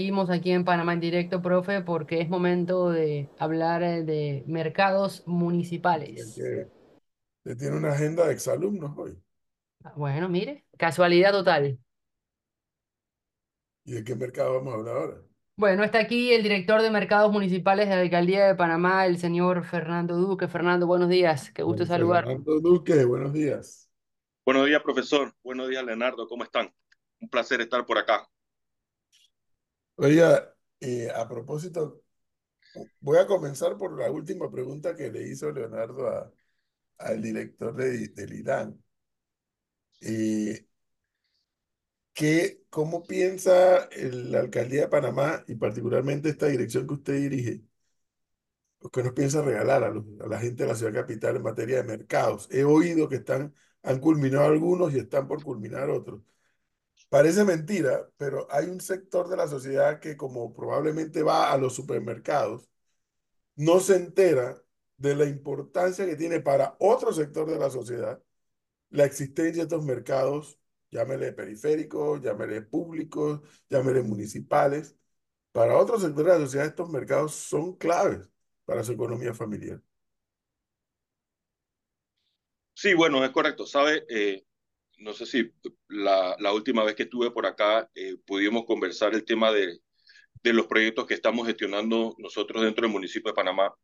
Seguimos aquí en Panamá en directo, profe, porque es momento de hablar eh, de mercados municipales. que usted tiene una agenda de exalumnos hoy. Ah, Bueno, mire, casualidad total. ¿Y de qué mercado vamos a hablar ahora? Bueno, está aquí el director de mercados municipales de la Alcaldía de Panamá, el señor Fernando Duque. Fernando, buenos días, qué gusto saludar. Fernando Duque, buenos días. Buenos días, profesor. Buenos días, Leonardo. ¿Cómo están? Un placer estar por acá. Oiga, eh, a propósito, voy a comenzar por la última pregunta que le hizo Leonardo a- al director de, del IDAN. Eh, ¿qué- cómo piensa el- la Alcaldía de Panamá y particularmente esta dirección que usted dirige? ¿Qué nos piensa regalar a, los- a la gente de la ciudad capital en materia de mercados? He oído que están, han culminado algunos y están por culminar otros. Parece mentira, pero hay un sector de la sociedad que como probablemente va a los supermercados, no se entera de la importancia que tiene para otro sector de la sociedad la existencia de estos mercados, llámele periféricos, llámele públicos, llámele municipales. Para otros sectores de la sociedad estos mercados son claves para su economía familiar. Sí, bueno, es correcto. Sabe, Eh, no sé si la, última vez que estuve por acá eh, pudimos conversar el tema de, de los proyectos que estamos gestionando nosotros dentro del municipio de Panamá.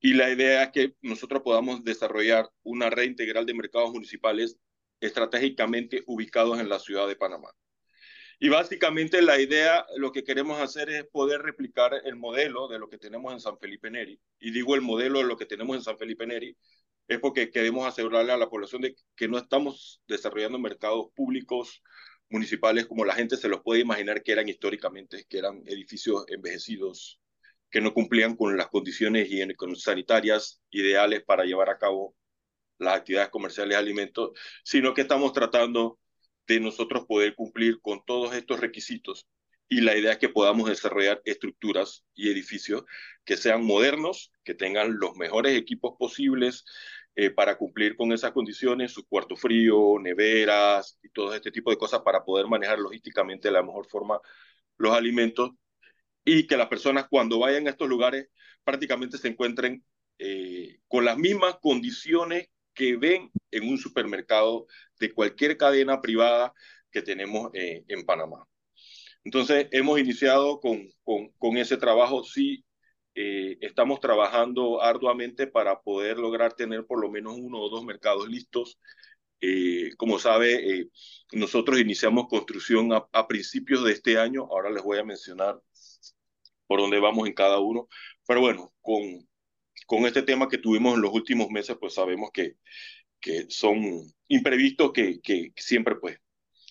Y la idea es que nosotros podamos desarrollar una red integral de mercados municipales estratégicamente ubicados en la ciudad de Panamá. Y básicamente la idea, lo que queremos hacer es poder replicar el modelo de lo que tenemos en San Felipe Neri. Y digo el modelo de lo que tenemos en San Felipe Neri es porque queremos asegurarle a la población de que no estamos desarrollando mercados públicos municipales como la gente se los puede imaginar que eran históricamente, que eran edificios envejecidos, que no cumplían con las condiciones sanitarias ideales para llevar a cabo las actividades comerciales de alimentos, sino que estamos tratando de nosotros poder cumplir con todos estos requisitos. Y la idea es que podamos desarrollar estructuras y edificios que sean modernos, que tengan los mejores equipos posibles eh, para cumplir con esas condiciones, su cuarto frío, neveras y todo este tipo de cosas para poder manejar logísticamente de la mejor forma los alimentos y que las personas cuando vayan a estos lugares prácticamente se encuentren eh, con las mismas condiciones que ven en un supermercado de cualquier cadena privada que tenemos eh, en Panamá. Entonces, hemos iniciado con, con, con ese trabajo. Sí, eh, estamos trabajando arduamente para poder lograr tener por lo menos uno o dos mercados listos. Eh, como sabe, eh, nosotros iniciamos construcción a, a principios de este año. Ahora les voy a mencionar por dónde vamos en cada uno. Pero bueno, con, con este tema que tuvimos en los últimos meses, pues sabemos que, que son imprevistos que, que siempre pues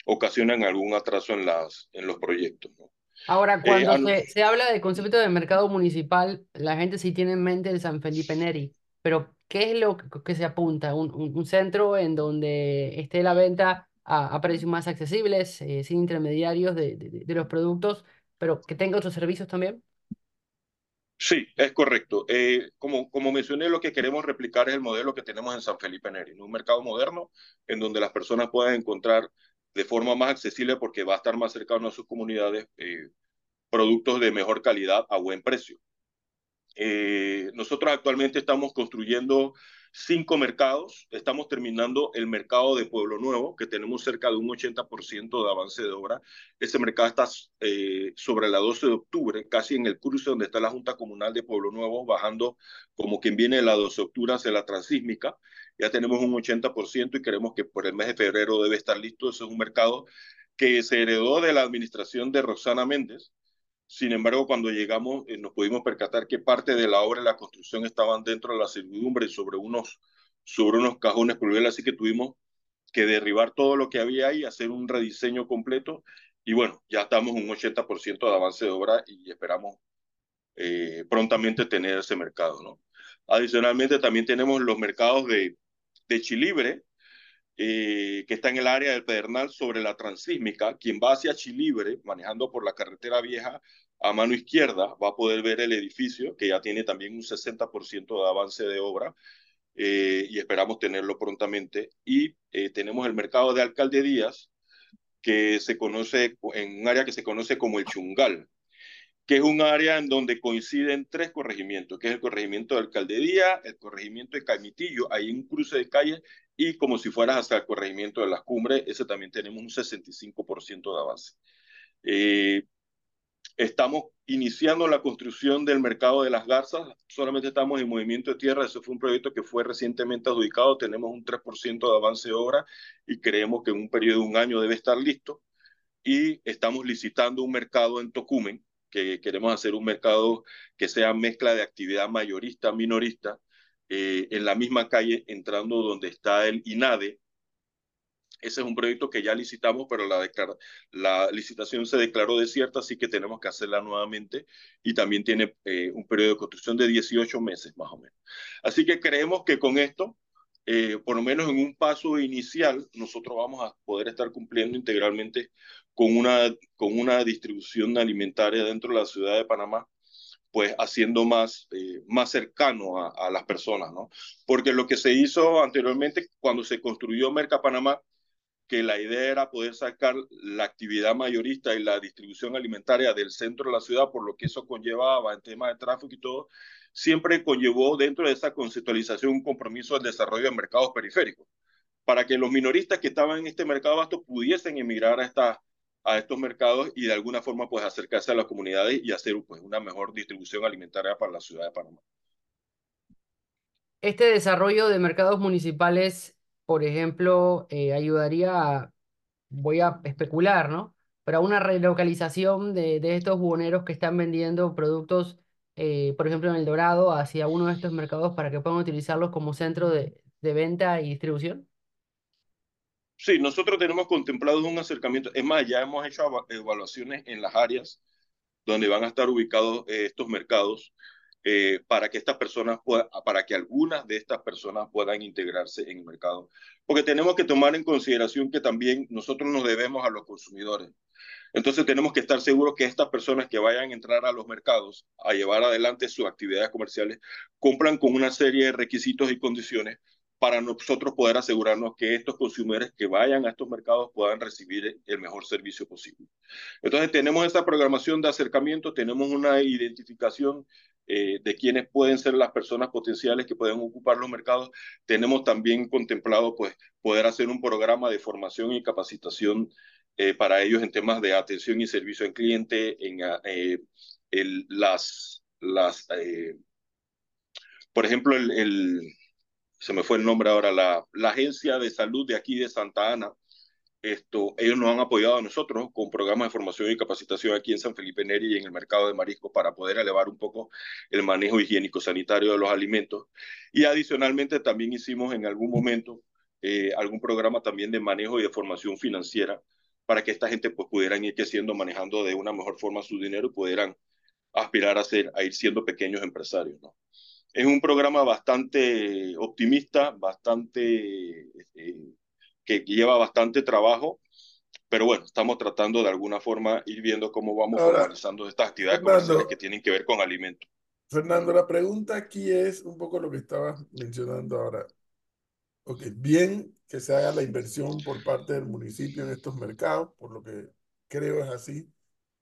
ocasionan algún atraso en, las, en los proyectos. ¿no? Ahora, Eh, cuando an- se, se habla del concepto de mercado municipal, la gente sí tiene en mente el San Felipe Neri, pero ¿qué es lo que, que se apunta? ¿Un, un, centro en donde esté la venta a, a precios más accesibles, eh, sin intermediarios de, de, de los productos, pero que tenga otros servicios también? Sí, es correcto. Eh, como, como mencioné, lo que queremos replicar es el modelo que tenemos en San Felipe Neri, un mercado moderno en donde las personas puedan encontrar de forma más accesible porque va a estar más cercano a sus comunidades eh, productos de mejor calidad a buen precio. Eh, nosotros actualmente estamos construyendo cinco mercados. Estamos terminando el mercado de Pueblo Nuevo, que tenemos cerca de un 80% de avance de obra. Ese mercado está eh, sobre la 12 de octubre, casi en el cruce donde está la Junta Comunal de Pueblo Nuevo, bajando como quien viene de la 12 de octubre hacia la Transísmica. Ya tenemos un 80% y queremos que por el mes de febrero debe estar listo. Ese es un mercado que se heredó de la administración de Roxana Méndez, sin embargo, cuando llegamos, eh, nos pudimos percatar que parte de la obra y la construcción estaban dentro de la servidumbre sobre unos, sobre unos cajones pluviales, así que tuvimos que derribar todo lo que había ahí, hacer un rediseño completo. Y bueno, ya estamos un 80% de avance de obra y esperamos eh, prontamente tener ese mercado. ¿no? Adicionalmente, también tenemos los mercados de, de Chilibre, eh, que está en el área del Pedernal sobre la Transísmica. Quien va hacia Chilibre, manejando por la carretera vieja a mano izquierda, va a poder ver el edificio, que ya tiene también un 60% de avance de obra. Eh, y esperamos tenerlo prontamente. Y eh, tenemos el mercado de Alcalde Díaz, que se conoce en un área que se conoce como el Chungal. Que es un área en donde coinciden tres corregimientos, que es el corregimiento de Alcaldía, el corregimiento de Caimitillo, hay un cruce de calle, y como si fueras hasta el corregimiento de las cumbres, ese también tenemos un 65% de avance. Eh, estamos iniciando la construcción del mercado de las garzas, solamente estamos en movimiento de tierra, eso fue un proyecto que fue recientemente adjudicado, tenemos un 3% de avance de obra y creemos que en un periodo de un año debe estar listo. Y estamos licitando un mercado en Tocumen, que queremos hacer un mercado que sea mezcla de actividad mayorista, minorista, eh, en la misma calle, entrando donde está el INADE. Ese es un proyecto que ya licitamos, pero la, la licitación se declaró desierta, así que tenemos que hacerla nuevamente y también tiene eh, un periodo de construcción de 18 meses más o menos. Así que creemos que con esto eh, por lo menos en un paso inicial, nosotros vamos a poder estar cumpliendo integralmente con una, con una distribución alimentaria dentro de la ciudad de Panamá, pues haciendo más, eh, más cercano a, a, las personas, ¿no? Porque lo que se hizo anteriormente cuando se construyó Merca Panamá, que la idea era poder sacar la actividad mayorista y la distribución alimentaria del centro de la ciudad, por lo que eso conllevaba en temas de tráfico y todo, siempre conllevó dentro de esa conceptualización un compromiso del desarrollo de mercados periféricos, para que los minoristas que estaban en este mercado vasto pudiesen emigrar a esta, a estos mercados y de alguna forma pues acercarse a las comunidades y hacer pues una mejor distribución alimentaria para la ciudad de Panamá. Este desarrollo de mercados municipales, por ejemplo, eh, ayudaría, voy a especular, ¿no? Pero a una relocalización de, estos buhoneros que están vendiendo productos, eh, por ejemplo, en El Dorado, hacia uno de estos mercados para que puedan utilizarlos como centro de venta y distribución. Sí, nosotros tenemos contemplado un acercamiento. Es más, ya hemos hecho evaluaciones en las áreas donde van a estar ubicados eh, estos mercados eh, para que estas personas puedan, para que algunas de estas personas puedan integrarse en el mercado. Porque tenemos que tomar en consideración que también nosotros nos debemos a los consumidores. Entonces tenemos que estar seguros que estas personas que vayan a entrar a los mercados a llevar adelante sus actividades comerciales cumplan con una serie de requisitos y condiciones para nosotros poder asegurarnos que estos consumidores que vayan a estos mercados puedan recibir el mejor servicio posible. Entonces tenemos esta programación de acercamiento, tenemos una identificación eh, de quiénes pueden ser las personas potenciales que pueden ocupar los mercados. Tenemos también contemplado pues, poder hacer un programa de formación y capacitación eh, para ellos en temas de atención y servicio al cliente, en eh, las, las por ejemplo, el se me fue el nombre ahora, la, agencia de salud de aquí de Santa Ana, esto, ellos nos han apoyado a nosotros con programas de formación y capacitación aquí en San Felipe Neri y en el mercado de marisco para poder elevar un poco el manejo higiénico sanitario de los alimentos. Y adicionalmente también hicimos en algún momento eh, algún programa también de manejo y de formación financiera para que esta gente pues pudieran ir creciendo, manejando de una mejor forma su dinero y pudieran aspirar a, ser, a ir siendo pequeños empresarios. ¿no? Es un programa bastante optimista, bastante, eh, que lleva bastante trabajo, pero bueno, estamos tratando de alguna forma ir viendo cómo vamos organizando estas actividades comerciales que tienen que ver con alimentos. Fernando, la pregunta aquí es un poco lo que estabas mencionando ahora. Ok, bien que se haga la inversión por parte del municipio en estos mercados, por lo que creo es así.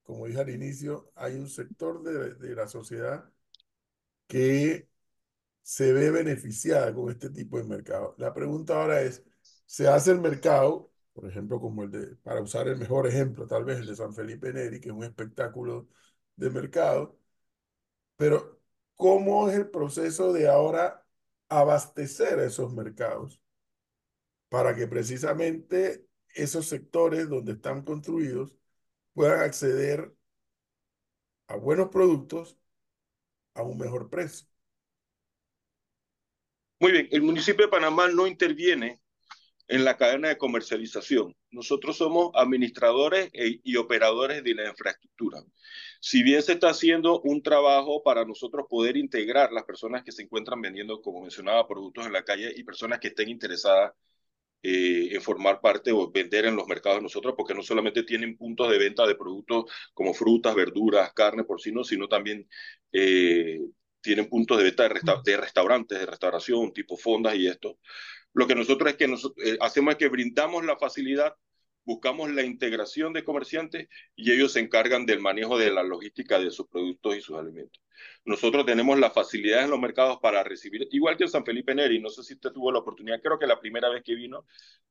Como dije al inicio, hay un sector de, de la sociedad que se ve beneficiada con este tipo de mercado. La pregunta ahora es, ¿se hace el mercado, por ejemplo, como el de, para usar el mejor ejemplo, tal vez el de San Felipe Neri, que es un espectáculo de mercado, pero ¿cómo es el proceso de ahora abastecer esos mercados para que precisamente esos sectores donde están construidos puedan acceder a buenos productos a un mejor precio? Muy bien, el municipio de Panamá no interviene en la cadena de comercialización. Nosotros somos administradores e, y operadores de la infraestructura. Si bien se está haciendo un trabajo para nosotros poder integrar las personas que se encuentran vendiendo, como mencionaba, productos en la calle y personas que estén interesadas eh, en formar parte o vender en los mercados de nosotros, porque no solamente tienen puntos de venta de productos como frutas, verduras, carne, porcino, sino también eh, tienen puntos de venta de, restaurantes, de restauración, tipo fondas y esto. Lo que nosotros es que nos, eh, hacemos es que brindamos la facilidad buscamos la integración de comerciantes y ellos se encargan del manejo de la logística de sus productos y sus alimentos. Nosotros tenemos la facilidad en los mercados para recibir, igual que en San Felipe Neri, no sé si usted tuvo la oportunidad, creo que la primera vez que vino,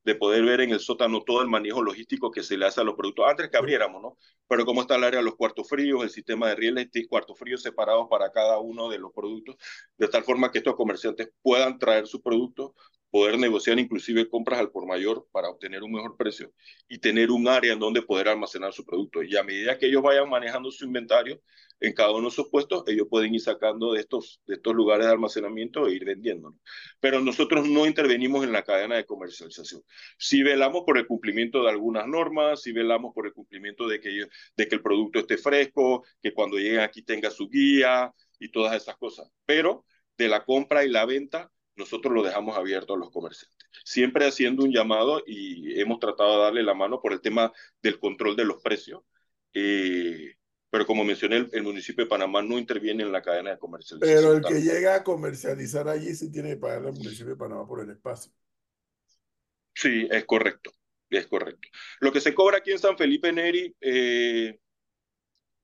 de poder ver en el sótano todo el manejo logístico que se le hace a los productos, antes que abriéramos, ¿no? Pero cómo está el área de los cuartos fríos, el sistema de rieles, cuartos fríos separados para cada uno de los productos, de tal forma que estos comerciantes puedan traer sus productos, poder negociar inclusive compras al por mayor para obtener un mejor precio y tener un área en donde poder almacenar su producto. Y a medida que ellos vayan manejando su inventario en cada uno de sus puestos, ellos pueden ir sacando de estos, de estos lugares de almacenamiento e ir vendiendo. Pero nosotros no intervenimos en la cadena de comercialización. Si velamos por el cumplimiento de algunas normas, si velamos por el cumplimiento de que, de que el producto esté fresco, que cuando lleguen aquí tenga su guía y todas esas cosas. Pero de la compra y la venta nosotros lo dejamos abierto a los comerciantes. Siempre haciendo un llamado y hemos tratado de darle la mano por el tema del control de los precios. Eh, pero como mencioné, el, municipio de Panamá no interviene en la cadena de comercialización. Pero el que llega a comercializar allí sí tiene que pagarle al municipio de Panamá por el espacio. Sí, es correcto, es correcto. Lo que se cobra aquí en San Felipe Neri eh,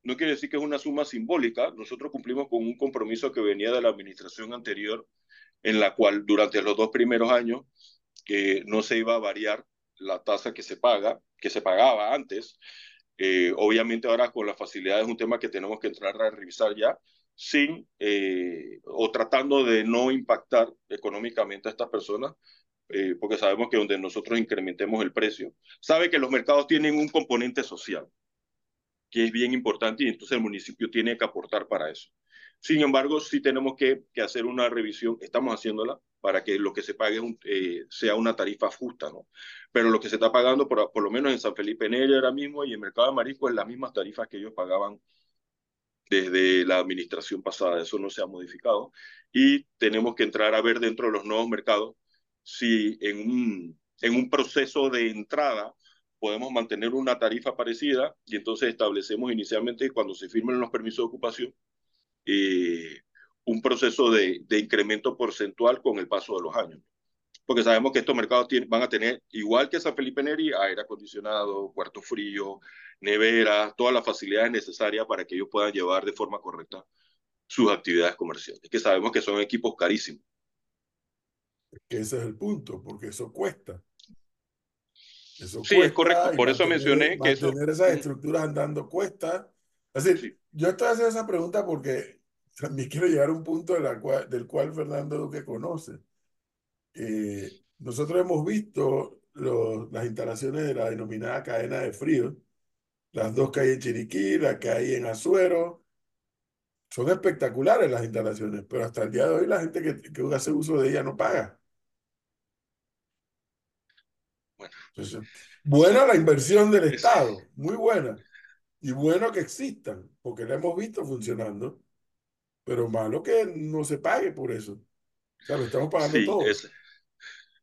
no quiere decir que es una suma simbólica. Nosotros cumplimos con un compromiso que venía de la administración anterior en la cual durante los dos primeros años que no se iba a variar la tasa que se paga, que se pagaba antes. Eh, obviamente ahora con la facilidad es un tema que tenemos que entrar a revisar ya, sin eh, o tratando de no impactar económicamente a estas personas, eh, porque sabemos que donde nosotros incrementemos el precio, sabe que los mercados tienen un componente social que es bien importante y entonces el municipio tiene que aportar para eso. Sin embargo, sí tenemos que, que hacer una revisión, estamos haciéndola, para que lo que se pague eh, sea una tarifa justa, ¿no? Pero lo que se está pagando, por, por lo menos en San Felipe Neri ahora mismo y en Mercado de Marisco, es las mismas tarifas que ellos pagaban desde la administración pasada. Eso no se ha modificado. Y tenemos que entrar a ver dentro de los nuevos mercados si en un, en un proceso de entrada podemos mantener una tarifa parecida y entonces establecemos inicialmente cuando se firmen los permisos de ocupación eh, un proceso de, de, incremento porcentual con el paso de los años. Porque sabemos que estos mercados van a tener, igual que San Felipe Neri, aire acondicionado, cuarto frío, nevera, todas las facilidades necesarias para que ellos puedan llevar de forma correcta sus actividades comerciales, que sabemos que son equipos carísimos. Que ese es el punto, porque eso cuesta. Eso sí, es correcto. Por eso mencioné que eso. Mantener esas estructuras andando cuesta. Es decir, yo estoy haciendo esa pregunta porque también quiero llegar a un punto de la cual, del cual Fernando Duque conoce. Eh, nosotros hemos visto los, las instalaciones de la denominada cadena de frío, las dos que hay en Chiriquí, la que hay en Azuero. Son espectaculares las instalaciones, pero hasta el día de hoy la gente que, que hace uso de ella no paga. Bueno, Entonces, buena la inversión del Estado, muy buena. Y bueno que existan, porque la hemos visto funcionando, pero malo que no se pague por eso. O sea, lo estamos pagando sí, todo.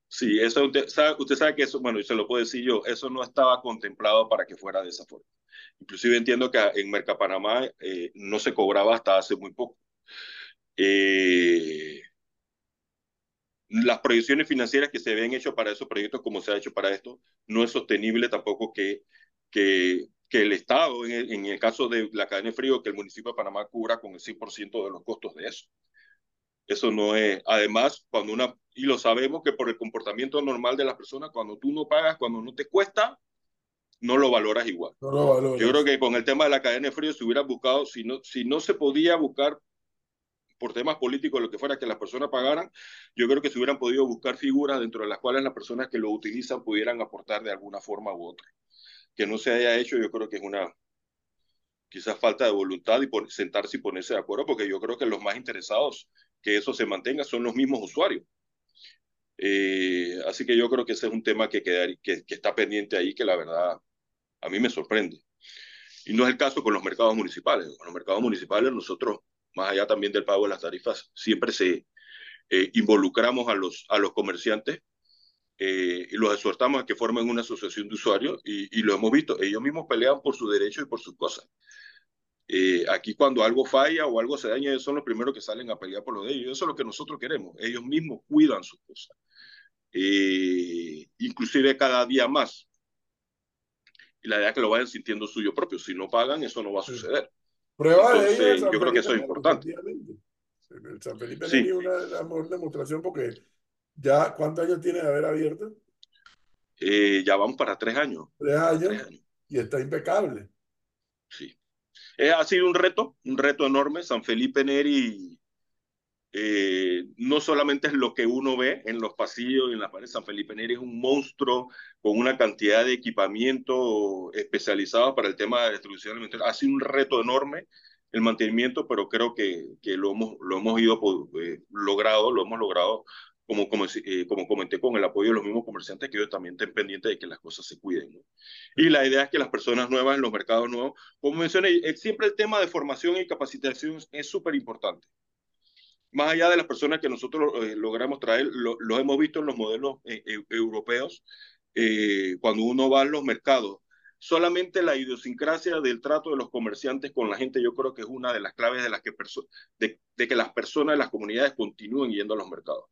sí, eso usted sabe, usted sabe que eso, bueno, y se lo puedo decir yo, eso no estaba contemplado para que fuera de esa forma. Inclusive entiendo que en Mercapanamá eh, no se cobraba hasta hace muy poco. Eh, las proyecciones financieras que se habían hecho para esos proyectos, como se ha hecho para esto, no es sostenible tampoco que, que que el Estado, en el, en el, caso de la cadena de frío, que el municipio de Panamá cubra con el 100% de los costos de eso. Eso no es, además, cuando una, y lo sabemos que por el comportamiento normal de las personas, cuando tú no pagas, cuando no te cuesta, no lo valoras igual. No lo valoras. Yo creo que con el tema de la cadena de frío se hubiera buscado, si no, si no se podía buscar por temas políticos, lo que fuera que las personas pagaran, yo creo que se hubieran podido buscar figuras dentro de las cuales las personas que lo utilizan pudieran aportar de alguna forma u otra que no se haya hecho, yo creo que es una quizás falta de voluntad y por, sentarse y ponerse de acuerdo, porque yo creo que los más interesados que eso se mantenga son los mismos usuarios. Eh, así que yo creo que ese es un tema que, que, que está pendiente ahí, que la verdad a mí me sorprende. Y no es el caso con los mercados municipales. Con los mercados municipales nosotros, más allá también del pago de las tarifas, siempre se eh, involucramos a los, a los comerciantes eh, y los exhortamos a que formen una asociación de usuarios y, y, lo hemos visto, ellos mismos pelean por sus derechos y por sus cosas. Eh, aquí cuando algo falla o algo se daña, ellos son los primeros que salen a pelear por lo de ellos. Eso es lo que nosotros queremos. Ellos mismos cuidan sus cosas. Eh, inclusive cada día más y la idea es que lo vayan sintiendo suyo propio. Si no pagan, eso no va a suceder. Prueba Entonces, de ello. yo creo que eso es importante. El San Felipe Sí. Una mejores demostración porque ya, ¿cuántos años tiene de haber abierto? Eh, ya vamos para tres años. Tres años Tres años. y está impecable. Sí. Eh, ha sido un reto, un reto enorme. San Felipe Neri eh, no solamente es lo que uno ve en los pasillos y en las paredes. San Felipe Neri es un monstruo con una cantidad de equipamiento especializado para el tema de distribución alimentaria. Ha sido un reto enorme el mantenimiento, pero creo que, que lo, hemos, lo hemos ido eh, logrado, lo hemos logrado como, como, eh, como comenté, con el apoyo de los mismos comerciantes, que ellos también estén pendientes de que las cosas se cuiden. ¿no? Y la idea es que las personas nuevas en los mercados nuevos, como mencioné, siempre el tema de formación y capacitación es súper importante. Más allá de las personas que nosotros eh, logramos traer, lo, lo, hemos visto en los modelos eh, europeos, cuando uno va a los mercados, solamente la idiosincrasia del trato de los comerciantes con la gente, yo creo que es una de las claves de, las que, de, de que las personas de las comunidades continúen yendo a los mercados.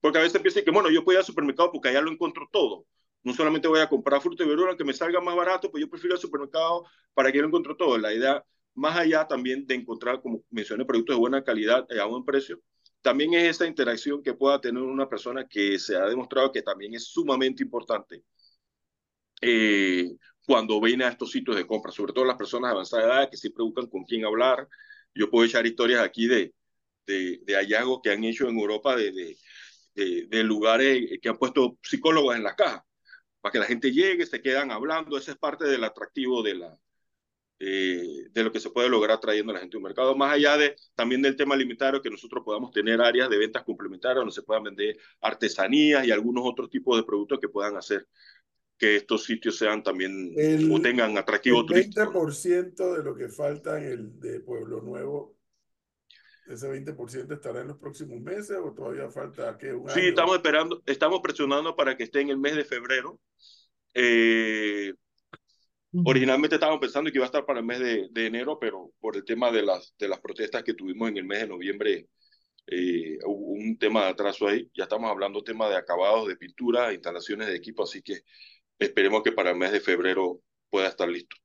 Porque a veces piensan que, bueno, yo puedo ir al supermercado porque allá lo encuentro todo. No solamente voy a comprar fruta y verdura que me salga más barato, pues yo prefiero el supermercado para que lo encuentro todo. La idea, más allá también de encontrar, como mencioné, productos de buena calidad a buen precio, también es esa interacción que pueda tener una persona que se ha demostrado que también es sumamente importante eh, cuando viene a estos sitios de compra, sobre todo las personas de avanzada edad que siempre buscan con quién hablar. Yo puedo echar historias aquí de, de, de hallazgos que han hecho en Europa de, de de, de, lugares que han puesto psicólogos en las cajas, para que la gente llegue, se quedan hablando, ese es parte del atractivo de, la, eh, de lo que se puede lograr trayendo a la gente a un mercado, más allá de también del tema alimentario, que nosotros podamos tener áreas de ventas complementarias donde se puedan vender artesanías y algunos otros tipos de productos que puedan hacer que estos sitios sean también el, o tengan atractivo el turístico. 20% de lo que falta en el de Pueblo Nuevo ese 20% estará en los próximos meses o todavía falta que un Sí, año? estamos esperando, estamos presionando para que esté en el mes de febrero. Eh, originalmente estábamos pensando que iba a estar para el mes de, de, enero, pero por el tema de las, de las protestas que tuvimos en el mes de noviembre, eh, hubo un tema de atraso ahí. Ya estamos hablando tema de acabados, de pintura, instalaciones de equipo, así que esperemos que para el mes de febrero pueda estar listo.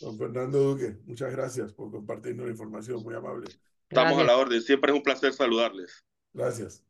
Don Fernando Duque, muchas gracias por compartirnos la información, muy amable. Estamos gracias. a la orden, siempre es un placer saludarles. Gracias.